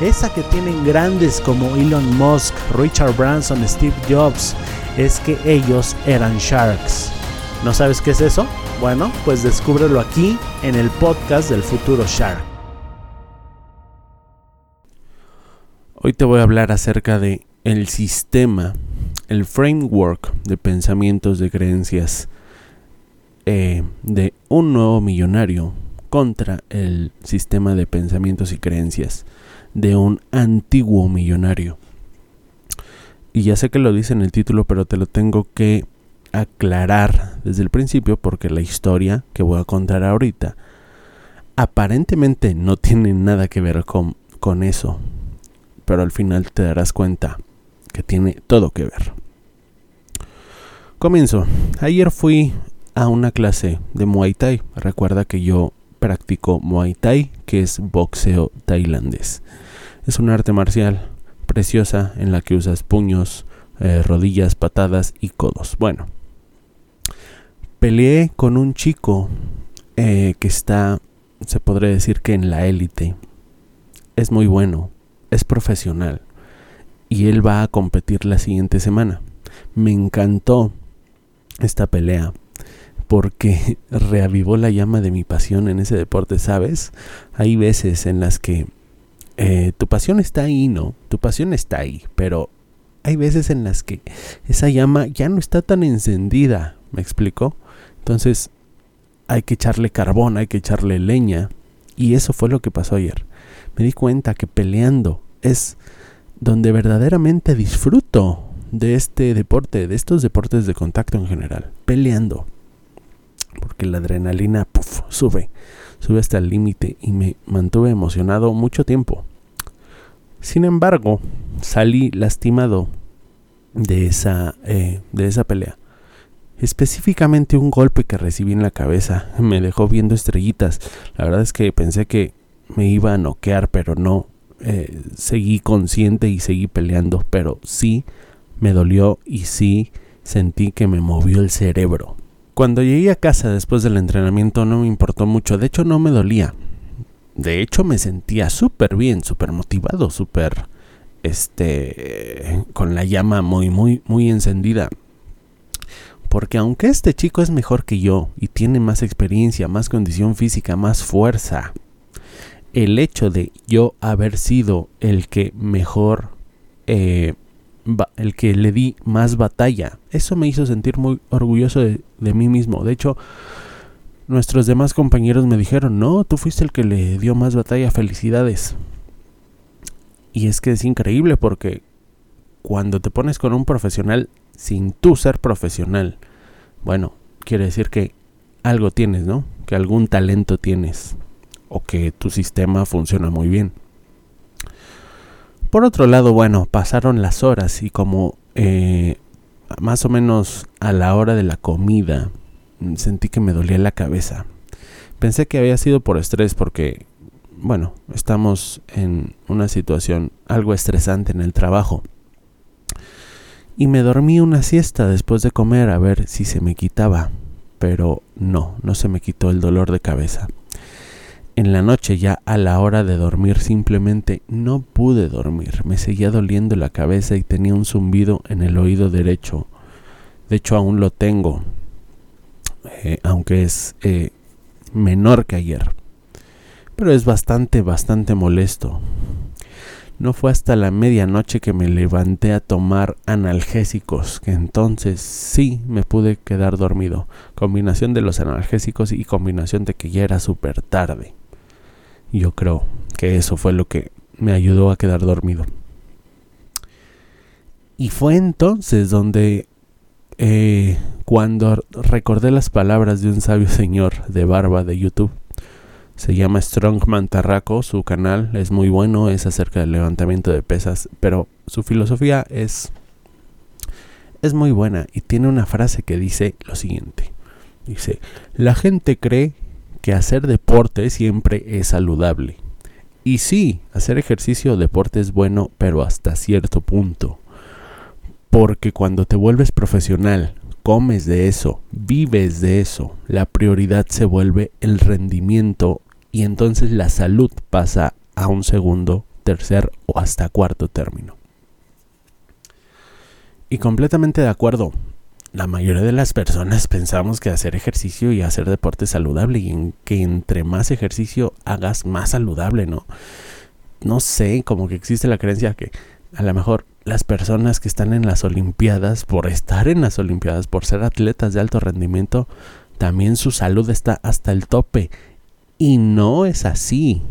esa que tienen grandes como Elon Musk, Richard Branson, Steve Jobs, es que ellos eran sharks. ¿No sabes qué es eso? Bueno, pues descúbrelo aquí en el podcast del futuro Shark. Hoy te voy a hablar acerca de el sistema, el framework de pensamientos, de creencias eh, de un nuevo millonario contra el sistema de pensamientos y creencias de un antiguo millonario. Y ya sé que lo dice en el título, pero te lo tengo que aclarar desde el principio porque la historia que voy a contar ahorita aparentemente no tiene nada que ver con, con eso, pero al final te darás cuenta que tiene todo que ver. Comienzo. Ayer fui a una clase de Muay Thai. Recuerda que yo practico Muay Thai, que es boxeo tailandés. Es un arte marcial preciosa en la que usas puños, eh, rodillas, patadas y codos. Bueno, peleé con un chico eh, que está, se podría decir que en la élite. Es muy bueno, es profesional y él va a competir la siguiente semana. Me encantó esta pelea porque reavivó la llama de mi pasión en ese deporte, ¿sabes? Hay veces en las que eh, tu pasión está ahí, ¿no? Tu pasión está ahí, pero hay veces en las que esa llama ya no está tan encendida, ¿me explico? Entonces hay que echarle carbón, hay que echarle leña. Y eso fue lo que pasó ayer. Me di cuenta que peleando es donde verdaderamente disfruto de este deporte, de estos deportes de contacto en general. Peleando. Porque la adrenalina sube, sube hasta el límite y me mantuve emocionado mucho tiempo. Sin embargo, salí lastimado de esa, eh, de esa pelea. Específicamente un golpe que recibí en la cabeza me dejó viendo estrellitas. La verdad es que pensé que me iba a noquear, pero no. Eh, seguí consciente y seguí peleando, pero sí me dolió y sí sentí que me movió el cerebro. Cuando llegué a casa después del entrenamiento no me importó mucho, de hecho no me dolía. De hecho, me sentía súper bien, súper motivado, súper, este, con la llama muy, muy, muy encendida. Porque aunque este chico es mejor que yo y tiene más experiencia, más condición física, más fuerza, el hecho de yo haber sido el que mejor, eh, el que le di más batalla, eso me hizo sentir muy orgulloso de, mí mismo. De hecho, Nuestros demás compañeros me dijeron, no, tú fuiste el que le dio más batalla, felicidades. Y es que es increíble porque cuando te pones con un profesional sin tú ser profesional, bueno, quiere decir que algo tienes, ¿no? Que algún talento tienes o que tu sistema funciona muy bien. Por otro lado, bueno, pasaron las horas y como eh, más o menos a la hora de la comida sentí que me dolía la cabeza. Pensé que había sido por estrés porque, bueno, estamos en una situación algo estresante en el trabajo. Y me dormí una siesta después de comer a ver si se me quitaba, pero no, no se me quitó el dolor de cabeza. En la noche ya a la hora de dormir simplemente no pude dormir, me seguía doliendo la cabeza y tenía un zumbido en el oído derecho. De hecho aún lo tengo, eh, aunque es eh, menor que ayer. Pero es bastante, bastante molesto. No fue hasta la medianoche que me levanté a tomar analgésicos, que entonces sí me pude quedar dormido. Combinación de los analgésicos y combinación de que ya era súper tarde. Yo creo que eso fue lo que me ayudó a quedar dormido. Y fue entonces donde, eh, cuando recordé las palabras de un sabio señor de barba de YouTube, se llama Strongman Tarraco, su canal es muy bueno, es acerca del levantamiento de pesas, pero su filosofía es, es muy buena y tiene una frase que dice lo siguiente. Dice, la gente cree que hacer deporte siempre es saludable. Y sí, hacer ejercicio o deporte es bueno, pero hasta cierto punto. Porque cuando te vuelves profesional, comes de eso, vives de eso, la prioridad se vuelve el rendimiento y entonces la salud pasa a un segundo, tercer o hasta cuarto término. Y completamente de acuerdo, la mayoría de las personas pensamos que hacer ejercicio y hacer deporte es saludable y en que entre más ejercicio hagas más saludable, ¿no? No sé, como que existe la creencia que a lo mejor las personas que están en las Olimpiadas, por estar en las Olimpiadas, por ser atletas de alto rendimiento, también su salud está hasta el tope. Y no es así.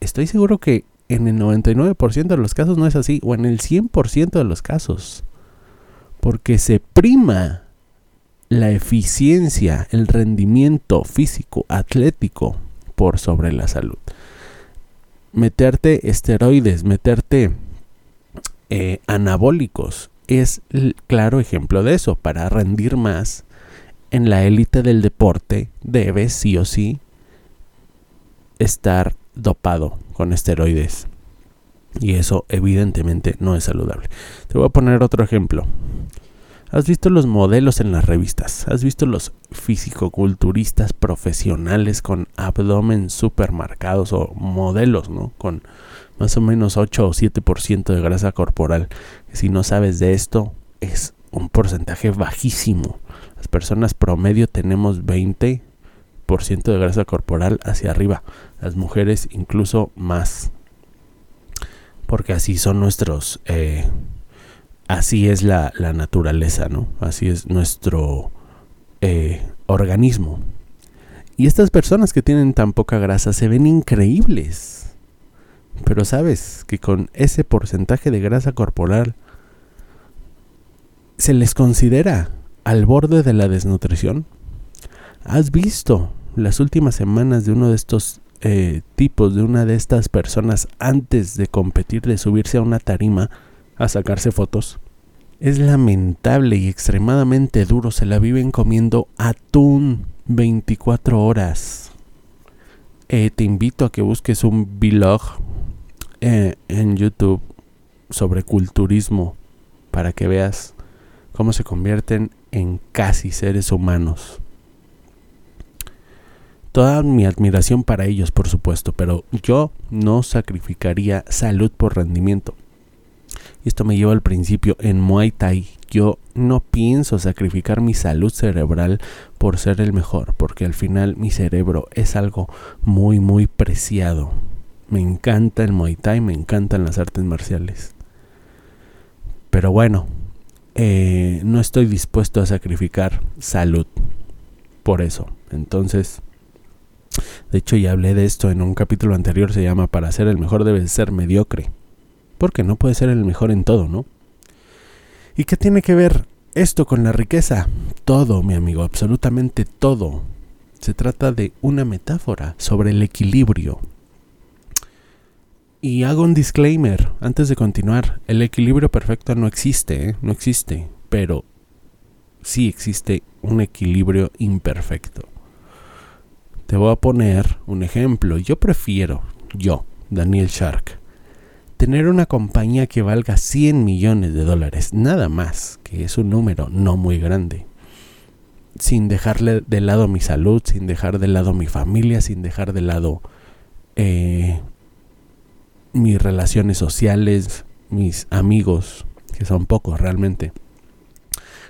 Estoy seguro que en el 99% de los casos no es así, o en el 100% de los casos. Porque se prima la eficiencia, el rendimiento físico, atlético, por sobre la salud. Meterte esteroides, meterte eh, anabólicos es el claro ejemplo de eso. Para rendir más en la élite del deporte debes sí o sí estar dopado con esteroides. Y eso evidentemente no es saludable. Te voy a poner otro ejemplo. ¿Has visto los modelos en las revistas? ¿Has visto los fisicoculturistas profesionales con abdomen supermarcados o modelos, ¿no? Con más o menos 8 o 7% de grasa corporal. Si no sabes de esto, es un porcentaje bajísimo. Las personas promedio tenemos 20% de grasa corporal hacia arriba. Las mujeres incluso más. Porque así son nuestros... Eh, así es la, naturaleza, ¿no? Así es nuestro eh, organismo. Y estas personas que tienen tan poca grasa se ven increíbles pero sabes que con ese porcentaje de grasa corporal se les considera al borde de la desnutrición. ¿Has visto las últimas semanas de uno de estos eh, tipos, de una de estas personas antes de competir, de subirse a una tarima a sacarse fotos? Es lamentable y extremadamente duro. Se la viven comiendo atún 24 horas. Eh, te invito a que busques un vlog eh, en YouTube sobre culturismo para que veas cómo se convierten en casi seres humanos. Toda mi admiración para ellos, por supuesto, pero yo no sacrificaría salud por rendimiento. Y esto me lleva al principio, en Muay Thai yo no pienso sacrificar mi salud cerebral por ser el mejor, porque al final mi cerebro es algo muy, muy preciado. Me encanta el Muay Thai, me encantan las artes marciales. Pero bueno, eh, no estoy dispuesto a sacrificar salud por eso. Entonces, de hecho ya hablé de esto en un capítulo anterior, se llama Para ser el mejor debes ser mediocre. Porque no puede ser el mejor en todo, ¿no? ¿Y qué tiene que ver esto con la riqueza? Todo, mi amigo, absolutamente todo. Se trata de una metáfora sobre el equilibrio y hago un disclaimer antes de continuar. El equilibrio perfecto no existe, ¿eh? no existe, pero sí existe un equilibrio imperfecto. Te voy a poner un ejemplo. Yo prefiero, yo, Daniel Shark, tener una compañía que valga 100 millones de dólares, nada más, que es un número no muy grande. Sin dejarle de lado mi salud, sin dejar de lado mi familia, sin dejar de lado eh, mis relaciones sociales, mis amigos, que son pocos realmente.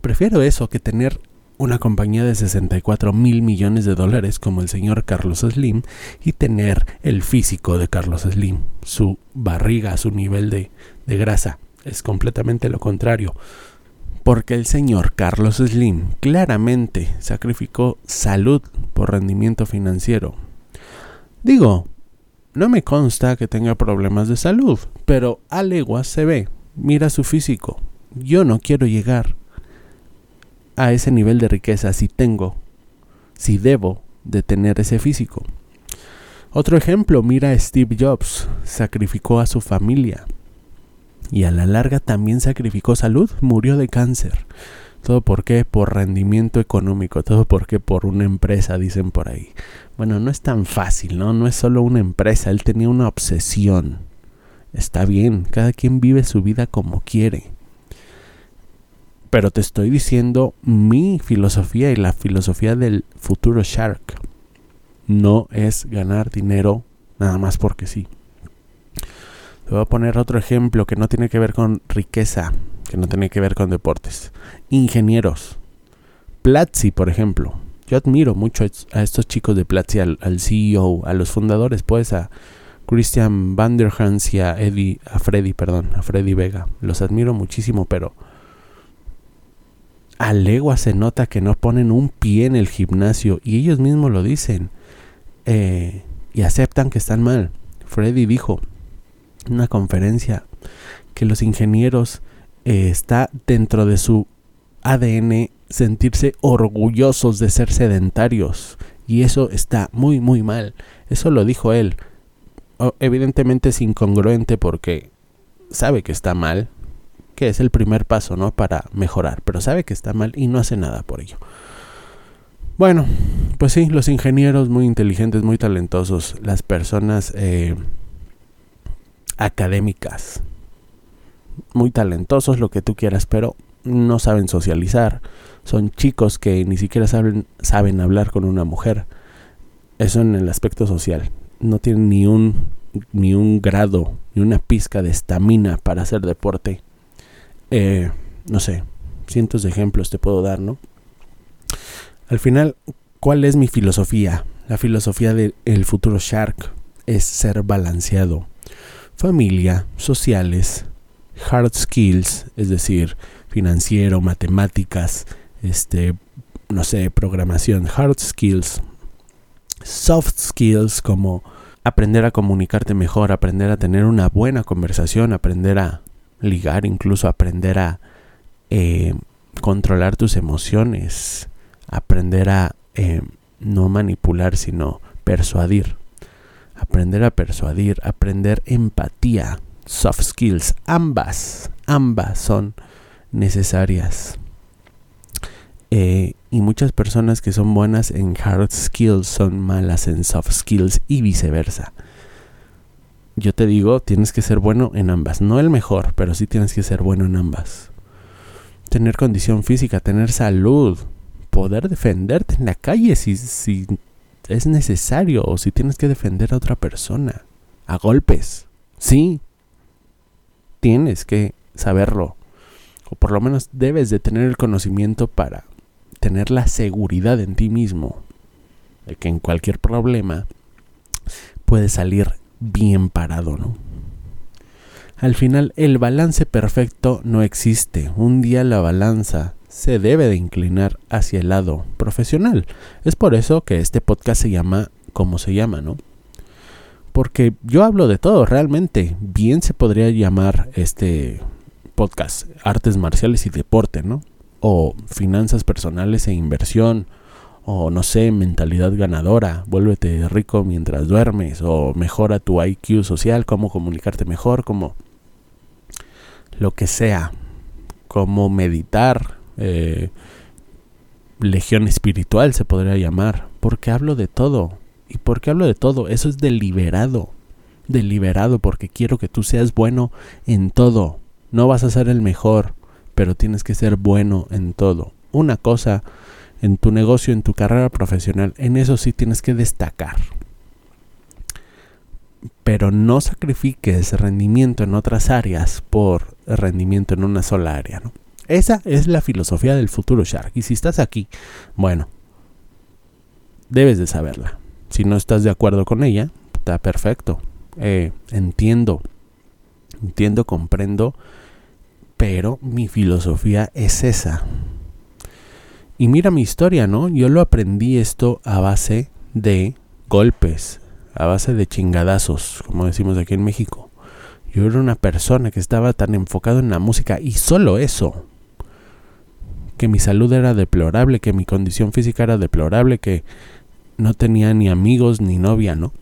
Prefiero eso que tener una compañía de 64 mil millones de dólares como el señor Carlos Slim y tener el físico de Carlos Slim, su barriga, su nivel de, de grasa. Es completamente lo contrario. Porque el señor Carlos Slim claramente sacrificó salud por rendimiento financiero. Digo, no me consta que tenga problemas de salud, pero a leguas se ve. Mira su físico. Yo no quiero llegar a ese nivel de riqueza si tengo, si debo de tener ese físico. Otro ejemplo, mira a Steve Jobs, sacrificó a su familia y a la larga también sacrificó salud, murió de cáncer. ¿Todo por qué? Por rendimiento económico. ¿Todo por qué? Por una empresa, dicen por ahí. Bueno, no es tan fácil, ¿no? No es solo una empresa. Él tenía una obsesión. Está bien, cada quien vive su vida como quiere. Pero te estoy diciendo mi filosofía y la filosofía del futuro Shark. No es ganar dinero nada más porque sí. Te voy a poner otro ejemplo que no tiene que ver con riqueza, que no tiene que ver con deportes. Ingenieros. Platzi, por ejemplo. Yo admiro mucho a estos chicos de Platzi, al, CEO, a los fundadores, pues a Christian Vanderhans y a Eddie, a Freddy, perdón, a Freddy Vega. Los admiro muchísimo, pero a legua se nota que no ponen un pie en el gimnasio y ellos mismos lo dicen eh, y aceptan que están mal. Freddy dijo en una conferencia que los ingenieros eh, está dentro de su ADN sentirse orgullosos de ser sedentarios y eso está muy muy mal. Eso lo dijo él. evidentemente es incongruente porque sabe que está mal, que es el primer paso, ¿no? Para mejorar, pero sabe que está mal y no hace nada por ello. Bueno, pues sí, los ingenieros muy inteligentes, muy talentosos, las personas eh, académicas, muy talentosos, lo que tú quieras, pero no saben socializar. Son chicos que ni siquiera saben, saben hablar con una mujer. Eso en el aspecto social. No tienen ni un, ni un grado, ni una pizca de estamina para hacer deporte. Eh, no sé, cientos de ejemplos te puedo dar, ¿no? Al final, ¿cuál es mi filosofía? La filosofía del futuro Shark es ser balanceado. Familia, sociales, hard skills, es decir, financiero, matemáticas, este, no sé, programación, hard skills, soft skills como aprender a comunicarte mejor, aprender a tener una buena conversación, aprender a ligar, incluso aprender a eh, controlar tus emociones, aprender a eh, no manipular, sino persuadir, aprender a persuadir, aprender empatía, soft skills, ambas, ambas son necesarias. Eh, y muchas personas que son buenas en hard skills son malas en soft skills y viceversa. Yo te digo, tienes que ser bueno en ambas. No el mejor, pero sí tienes que ser bueno en ambas. Tener condición física, tener salud, poder defenderte en la calle si, si es necesario o si tienes que defender a otra persona. A golpes. Sí, tienes que saberlo. O por lo menos debes de tener el conocimiento para tener la seguridad en ti mismo de que en cualquier problema puedes salir bien parado, ¿no? Al final el balance perfecto no existe. Un día la balanza se debe de inclinar hacia el lado profesional. Es por eso que este podcast se llama como se llama, ¿no? porque yo hablo de todo realmente. Bien se podría llamar este podcast artes marciales y deporte, ¿no? O finanzas personales e inversión, o no sé, mentalidad ganadora, vuélvete rico mientras duermes, o mejora tu IQ social, cómo comunicarte mejor, como lo que sea, cómo meditar, eh, legión espiritual se podría llamar, porque hablo de todo ¿Y por qué hablo de todo? Eso es deliberado. Deliberado porque quiero que tú seas bueno en todo. No vas a ser el mejor, pero tienes que ser bueno en todo. Una cosa en tu negocio, en tu carrera profesional, en eso sí tienes que destacar. Pero no sacrifiques rendimiento en otras áreas por rendimiento en una sola área, ¿no? Esa es la filosofía del futuro Shark. Y si estás aquí, bueno, debes de saberla. Si no estás de acuerdo con ella, está perfecto. Eh, entiendo, entiendo, comprendo, pero mi filosofía es esa. Y mira mi historia, ¿no? Yo lo aprendí esto a base de golpes, a base de chingadazos, como decimos aquí en México. Yo era una persona que estaba tan enfocado en la música y solo eso. Que mi salud era deplorable, que mi condición física era deplorable, que no tenía ni amigos ni novia, ¿no?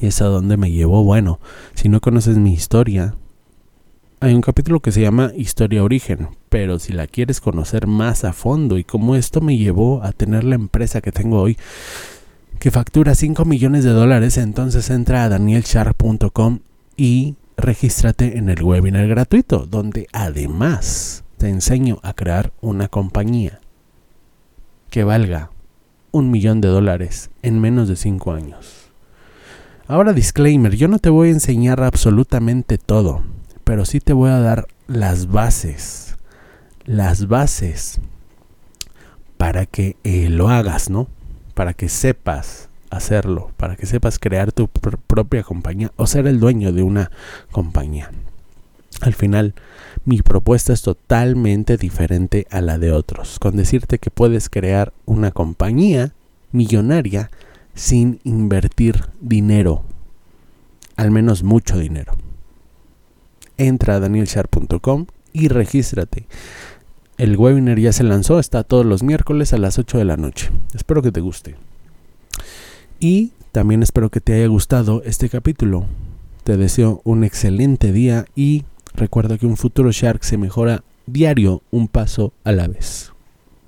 Y es a donde me llevó. Bueno, si no conoces mi historia, hay un capítulo que se llama Historia Origen, pero si la quieres conocer más a fondo y cómo esto me llevó a tener la empresa que tengo hoy, que factura 5 millones de dólares, entonces entra a danielsharp.com y regístrate en el webinar gratuito, donde además te enseño a crear una compañía que valga un millón de dólares en menos de 5 años. Ahora disclaimer, yo no te voy a enseñar absolutamente todo, pero sí te voy a dar las bases, las bases para que eh, lo hagas, ¿no? Para que sepas hacerlo, para que sepas crear tu propia compañía o ser el dueño de una compañía. Al final, mi propuesta es totalmente diferente a la de otros, con decirte que puedes crear una compañía millonaria sin invertir dinero, al menos mucho dinero. Entra a danielsharp.com y regístrate. El webinar ya se lanzó, está todos los miércoles a las 8 de la noche. Espero que te guste. Y también espero que te haya gustado este capítulo. Te deseo un excelente día y recuerda que un futuro Shark se mejora diario un paso a la vez.